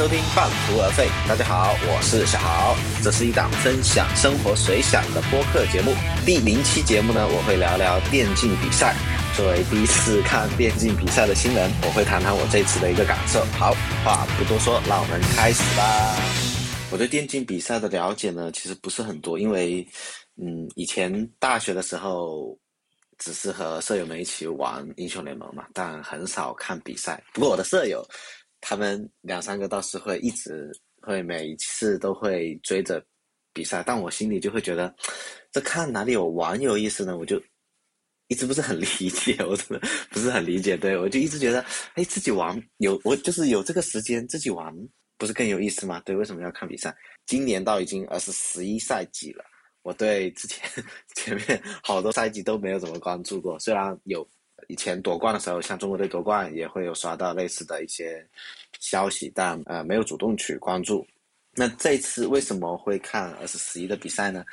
收听半途而废。大家好，我是小豪，这是一档分享生活随想的播客节目。第零期节目呢，我会聊聊电竞比赛。作为第一次看电竞比赛的新人，我会谈谈我这次的一个感受。好，话不多说，让我们开始吧。我对电竞比赛的了解呢，其实不是很多，因为，嗯，以前大学的时候，只是和舍友们一起玩英雄联盟嘛，但很少看比赛。不过我的舍友。他们两三个倒是会一直会每一次都会追着比赛，但我心里就会觉得，这看哪里有玩有意思呢？我就一直不是很理解，我真的不是很理解。对我就一直觉得，哎，自己玩有我就是有这个时间自己玩，不是更有意思吗？对，为什么要看比赛？今年到已经二十十一赛季了，我对之前 前面好多赛季都没有怎么关注过，虽然有。以前夺冠的时候，像中国队夺冠也会有刷到类似的一些消息，但呃没有主动去关注。那这次为什么会看 S 十一的比赛呢？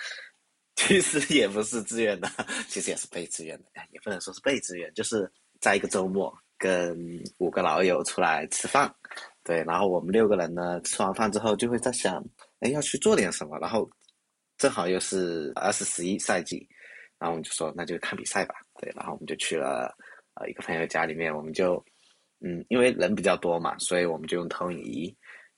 其实也不是自愿的，其实也是被自愿的，也不能说是被自愿，就是在一个周末跟五个老友出来吃饭，对，然后我们六个人呢吃完饭之后就会在想，哎要去做点什么，然后正好又是 S 十一赛季，然后我们就说那就看比赛吧，对，然后我们就去了。呃，一个朋友家里面，我们就，嗯，因为人比较多嘛，所以我们就用投影仪，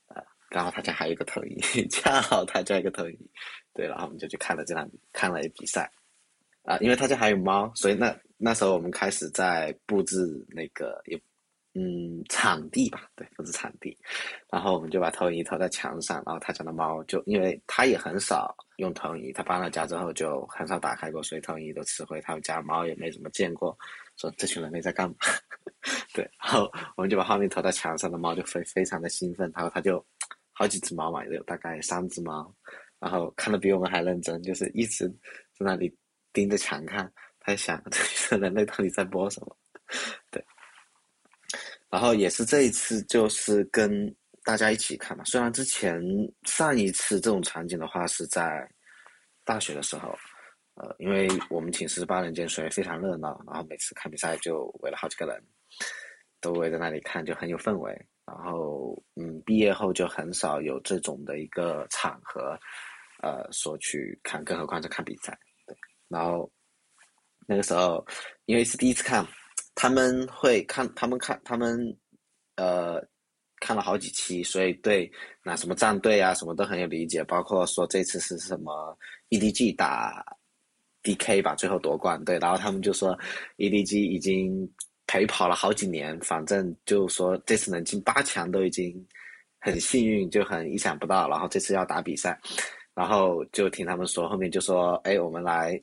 呃，然后他家还有一个投影仪，恰好他家一个投影仪，对，然后我们就去看了这场看了比赛，啊，因为他家还有猫，所以那那时候我们开始在布置那个也。嗯，场地吧，对，布置场地，然后我们就把投影仪投在墙上，然后他家的猫就，因为他也很少用投影仪，他搬了家之后就很少打开过，所以投影仪都吃灰，他们家猫也没怎么见过。说这群人类在干嘛？对，然后我们就把画面投在墙上，的猫就非非常的兴奋，然后他就好几只猫嘛，有大概三只猫，然后看的比我们还认真，就是一直在那里盯着墙看，他想 这群人类到底在播什么？对，然后也是这一次就是跟大家一起看嘛，虽然之前上一次这种场景的话是在大学的时候。呃，因为我们寝室是八人间，所以非常热闹。然后每次看比赛就围了好几个人，都围在那里看，就很有氛围。然后，嗯，毕业后就很少有这种的一个场合，呃，说去看，更何况是看比赛。对。然后那个时候，因为是第一次看，他们会看，他们看，他们呃看了好几期，所以对那什么战队啊什么都很有理解。包括说这次是什么 EDG 打。D.K. 吧，最后夺冠，对，然后他们就说，E.D.G. 已经陪跑了好几年，反正就说这次能进八强都已经很幸运，就很意想不到。然后这次要打比赛，然后就听他们说，后面就说，哎，我们来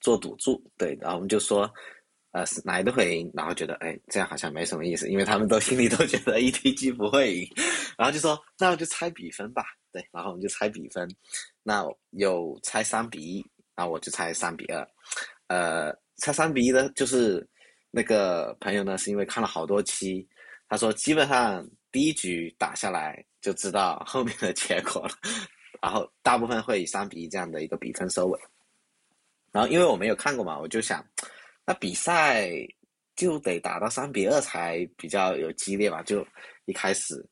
做赌注，对，然后我们就说，呃，哪一队会赢？然后觉得，哎，这样好像没什么意思，因为他们都心里都觉得 E.D.G. 不会赢，然后就说，那我就猜比分吧，对，然后我们就猜比分，那有猜三比一。那我就猜三比二，呃，猜三比一的，就是那个朋友呢，是因为看了好多期，他说基本上第一局打下来就知道后面的结果了，然后大部分会以三比一这样的一个比分收尾。然后因为我没有看过嘛，我就想，那比赛就得打到三比二才比较有激烈吧？就一开始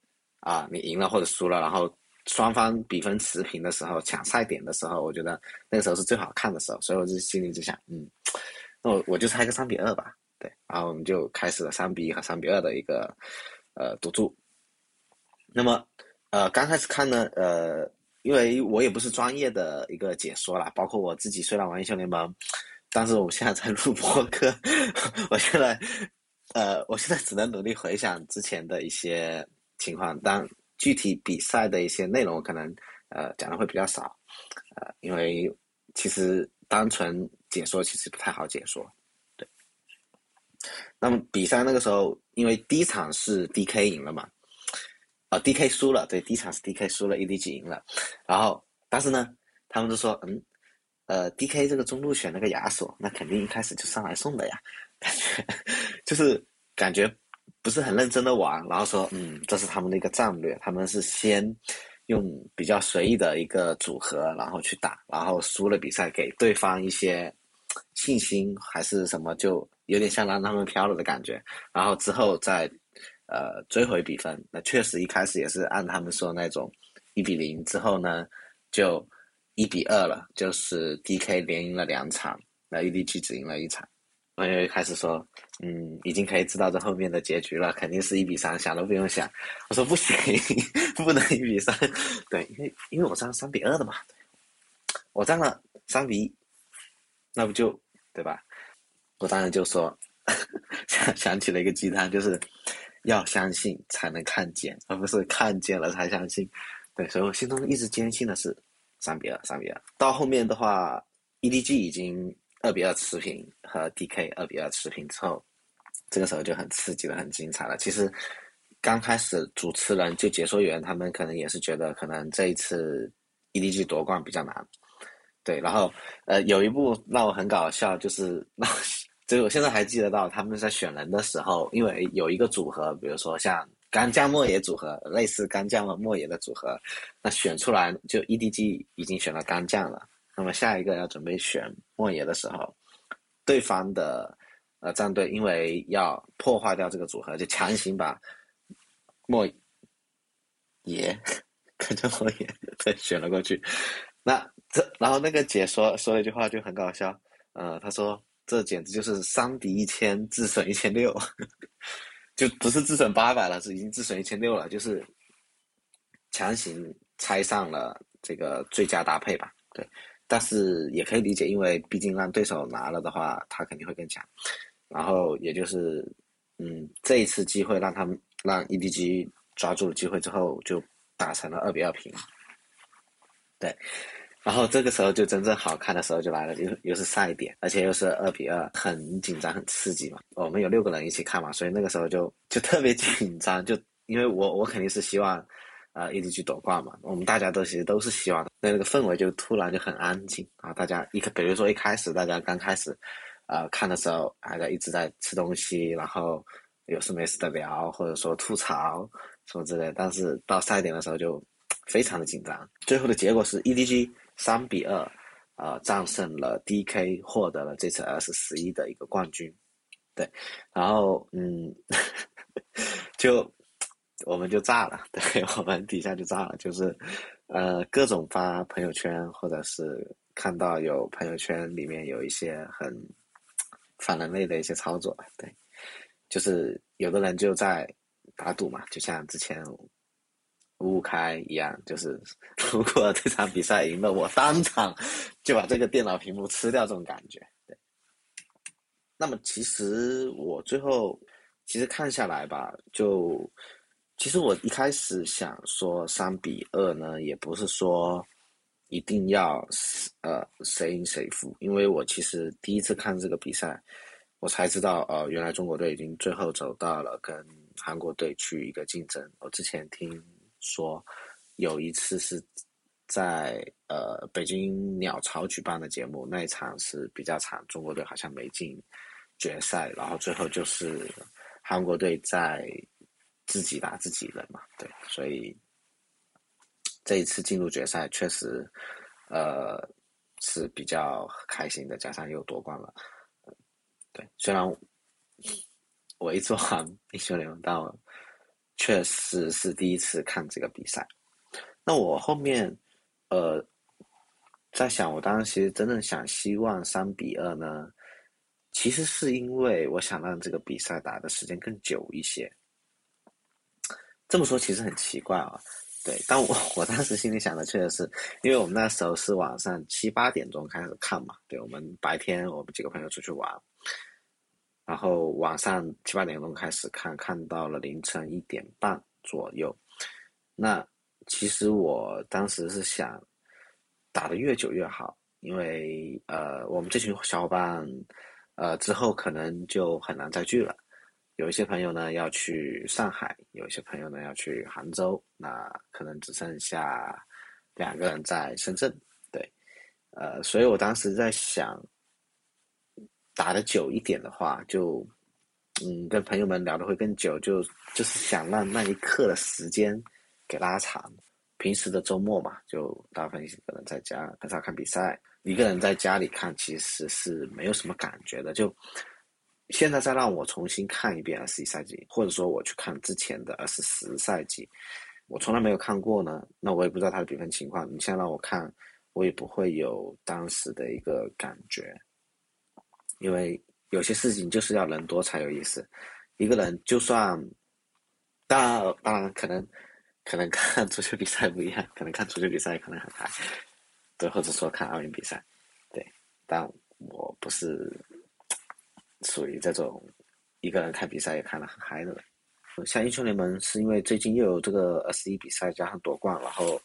啊，你赢了或者输了，然后。双方比分持平的时候，抢赛点的时候，我觉得那个时候是最好看的时候，所以我就心里就想，嗯，那我我就猜个三比二吧，对，然后我们就开始了三比一和三比二的一个呃赌注。那么呃刚开始看呢，呃，因为我也不是专业的一个解说啦，包括我自己虽然玩英雄联盟，但是我现在在录播课，我现在呃我现在只能努力回想之前的一些情况，但。具体比赛的一些内容，可能呃讲的会比较少，呃，因为其实单纯解说其实不太好解说，对。那么比赛那个时候，因为第一场是 D.K 赢了嘛，啊 D.K 输了，对，第一场是 D.K 输了，E.D.G 赢了，然后但是呢，他们都说，嗯，呃 D.K 这个中路选了个亚索，那肯定一开始就上来送的呀，感觉就是感觉。不是很认真的玩，然后说，嗯，这是他们的一个战略，他们是先用比较随意的一个组合，然后去打，然后输了比赛给对方一些信心还是什么，就有点像让他们飘了的感觉，然后之后再呃追回比分。那确实一开始也是按他们说那种一比零之后呢，就一比二了，就是 DK 连赢了两场，那 EDG 只赢了一场。我又开始说，嗯，已经可以知道这后面的结局了，肯定是一比三，想都不用想。我说不行，不能一比三，对，因为因为我占三比二的嘛，我占了三比一，那不就对吧？我当然就说，想想起了一个鸡汤，就是要相信才能看见，而不是看见了才相信。对，所以我心中一直坚信的是三比二，三比二。到后面的话，EDG 已经。二比二持平和 DK 二比二持平之后，这个时候就很刺激了，很精彩了。其实刚开始主持人就解说员他们可能也是觉得可能这一次 EDG 夺冠比较难，对。然后呃有一部让我很搞笑，就是那这个我现在还记得到他们在选人的时候，因为有一个组合，比如说像干将莫邪组合，类似干将和莫邪的组合，那选出来就 EDG 已经选了干将了。那么下一个要准备选莫邪的时候，对方的呃战队因为要破坏掉这个组合，就强行把莫邪 跟着莫邪再选了过去。那这然后那个解说说了一句话就很搞笑，呃，他说这简直就是伤敌一千自损一千六，就不是自损八百了，是已经自损一千六了，就是强行拆上了这个最佳搭配吧，对。但是也可以理解，因为毕竟让对手拿了的话，他肯定会更强。然后也就是，嗯，这一次机会让他们让 EDG 抓住了机会之后，就打成了二比二平。对，然后这个时候就真正好看的时候就来了，又又是赛点，而且又是二比二，很紧张，很刺激嘛。我们有六个人一起看嘛，所以那个时候就就特别紧张，就因为我我肯定是希望。啊，EDG 夺冠嘛，我们大家都其实都是希望的。那那个氛围就突然就很安静啊，大家一，比如说一开始大家刚开始，啊看的时候还在一直在吃东西，然后有事没事的聊，或者说吐槽什么之类。但是到赛点的时候就非常的紧张。最后的结果是 EDG 三比二，啊战胜了 DK，获得了这次 S 十一的一个冠军。对，然后嗯，就。我们就炸了，对 我们底下就炸了，就是，呃，各种发朋友圈，或者是看到有朋友圈里面有一些很反人类的一些操作，对，就是有的人就在打赌嘛，就像之前五五开一样，就是 如果这场比赛赢了，我当场就把这个电脑屏幕吃掉，这种感觉，对。那么其实我最后其实看下来吧，就。其实我一开始想说三比二呢，也不是说一定要呃谁赢谁负，因为我其实第一次看这个比赛，我才知道呃原来中国队已经最后走到了跟韩国队去一个竞争。我之前听说有一次是在呃北京鸟巢举办的节目，那一场是比较惨，中国队好像没进决赛，然后最后就是韩国队在。自己打自己人嘛，对，所以这一次进入决赛确实，呃，是比较开心的，加上又夺冠了，对，虽然我一做完 英雄联盟，但我确实是第一次看这个比赛。那我后面，呃，在想，我当时其实真正想希望三比二呢，其实是因为我想让这个比赛打的时间更久一些。这么说其实很奇怪啊，对，但我我当时心里想的确实是，因为我们那时候是晚上七八点钟开始看嘛，对，我们白天我们几个朋友出去玩，然后晚上七八点钟开始看，看到了凌晨一点半左右。那其实我当时是想，打的越久越好，因为呃，我们这群小伙伴，呃，之后可能就很难再聚了。有一些朋友呢要去上海，有一些朋友呢要去杭州，那可能只剩下两个人在深圳。对，呃，所以我当时在想，打的久一点的话，就嗯，跟朋友们聊的会更久，就就是想让那一刻的时间给拉长。平时的周末嘛，就大部分一个人在家很少看比赛，一个人在家里看其实是没有什么感觉的，就。现在再让我重新看一遍二十一赛季，或者说我去看之前的二十十赛季，我从来没有看过呢，那我也不知道他的比分情况。你现在让我看，我也不会有当时的一个感觉，因为有些事情就是要人多才有意思。一个人就算，当然当然可能可能看足球比赛不一样，可能看足球比赛可能很嗨，对，或者说看奥运比赛，对，但我不是。属于这种一个人看比赛也看得很嗨的人。像英雄联盟是因为最近又有这个二十一比赛加上夺冠，然后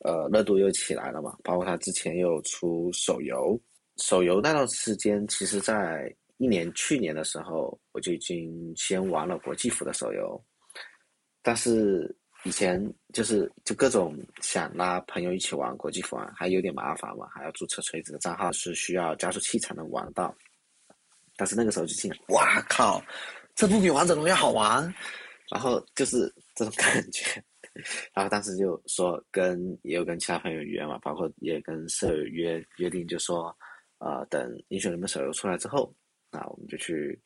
呃热度又起来了嘛。包括他之前又出手游，手游那段时间，其实在一年去年的时候，我就已经先玩了国际服的手游。但是以前就是就各种想拉朋友一起玩国际服啊，还有点麻烦嘛，还要注册锤子的账号，是需要加速器才能玩到。但是那个时候就进来，哇靠，这不比王者荣耀好玩？然后就是这种感觉，然后当时就说跟也有跟其他朋友约嘛，包括也跟舍友约约定，就说，呃，等英雄联盟手游出来之后，那我们就去，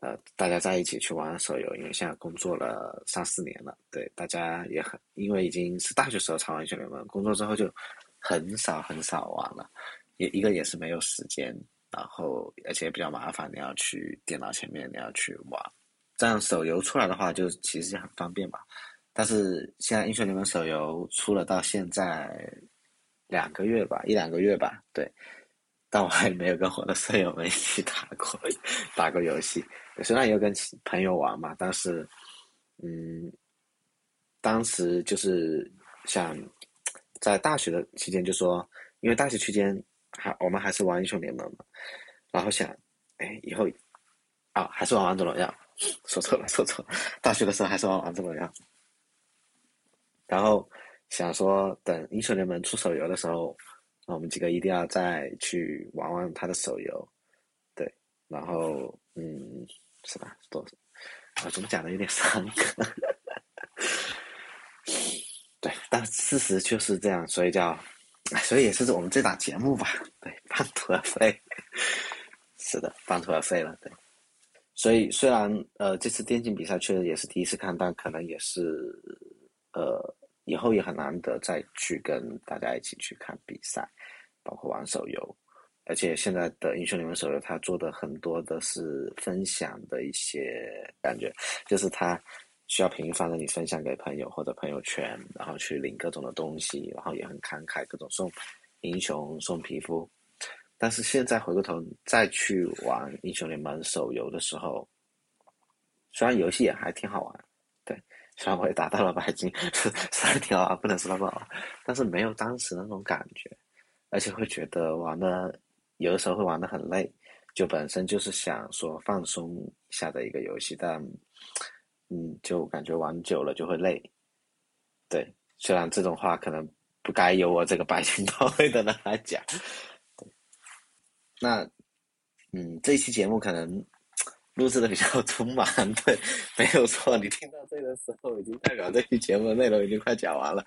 呃，大家在一起去玩手游，因为现在工作了三四年了，对，大家也很，因为已经是大学时候才玩英雄联盟，工作之后就很少很少玩了，也一个也是没有时间。然后，而且比较麻烦，你要去电脑前面，你要去玩。这样手游出来的话，就其实很方便吧。但是现在英雄联盟手游出了到现在两个月吧，一两个月吧，对。但我还没有跟我的舍友们一起打过打过游戏。虽然有跟朋友玩嘛，但是，嗯，当时就是想在大学的期间，就说因为大学期间。还我们还是玩英雄联盟嘛，然后想，哎，以后啊还是玩王者荣耀，说错了说错了，大学的时候还是玩王者荣耀，然后想说等英雄联盟出手游的时候，那我们几个一定要再去玩玩他的手游，对，然后嗯，是吧？多，我怎么讲的有点伤感，对，但事实就是这样，所以叫。所以也是我们这档节目吧，对，半途而废，是的，半途而废了，对。所以虽然呃这次电竞比赛确实也是第一次看，但可能也是呃以后也很难得再去跟大家一起去看比赛，包括玩手游。而且现在的英雄联盟手游，它做的很多的是分享的一些感觉，就是它。需要频繁的你分享给朋友或者朋友圈，然后去领各种的东西，然后也很慷慨，各种送英雄送皮肤。但是现在回过头再去玩英雄联盟手游的时候，虽然游戏也还挺好玩，虽然我也达到了白金，三条啊，不能说它不好，但是没有当时那种感觉，而且会觉得玩的有的时候会玩的很累，就本身就是想说放松一下的一个游戏，但。嗯，就感觉玩久了就会累，对。虽然这种话可能不该由我这个白金到位的人来讲，那，嗯，这期节目可能录制的比较匆忙，对，没有错。你听到这个时候，已经代表这期节目的内容已经快讲完了，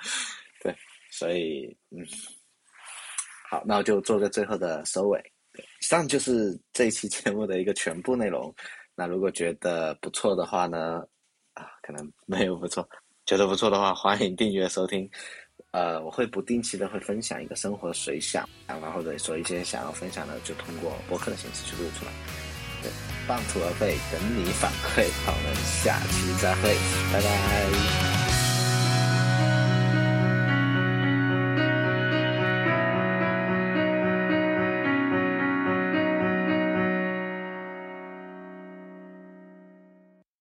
对。所以，嗯，好，那我就做个最后的收尾。以上就是这一期节目的一个全部内容。那如果觉得不错的话呢？啊，可能没有不错，觉得不错的话，欢迎订阅收听。呃，我会不定期的会分享一个生活随想，然后或者说一些想要分享的，就通过播客的形式去录出来。对，半途而废，等你反馈。好，我们下期再会，拜拜。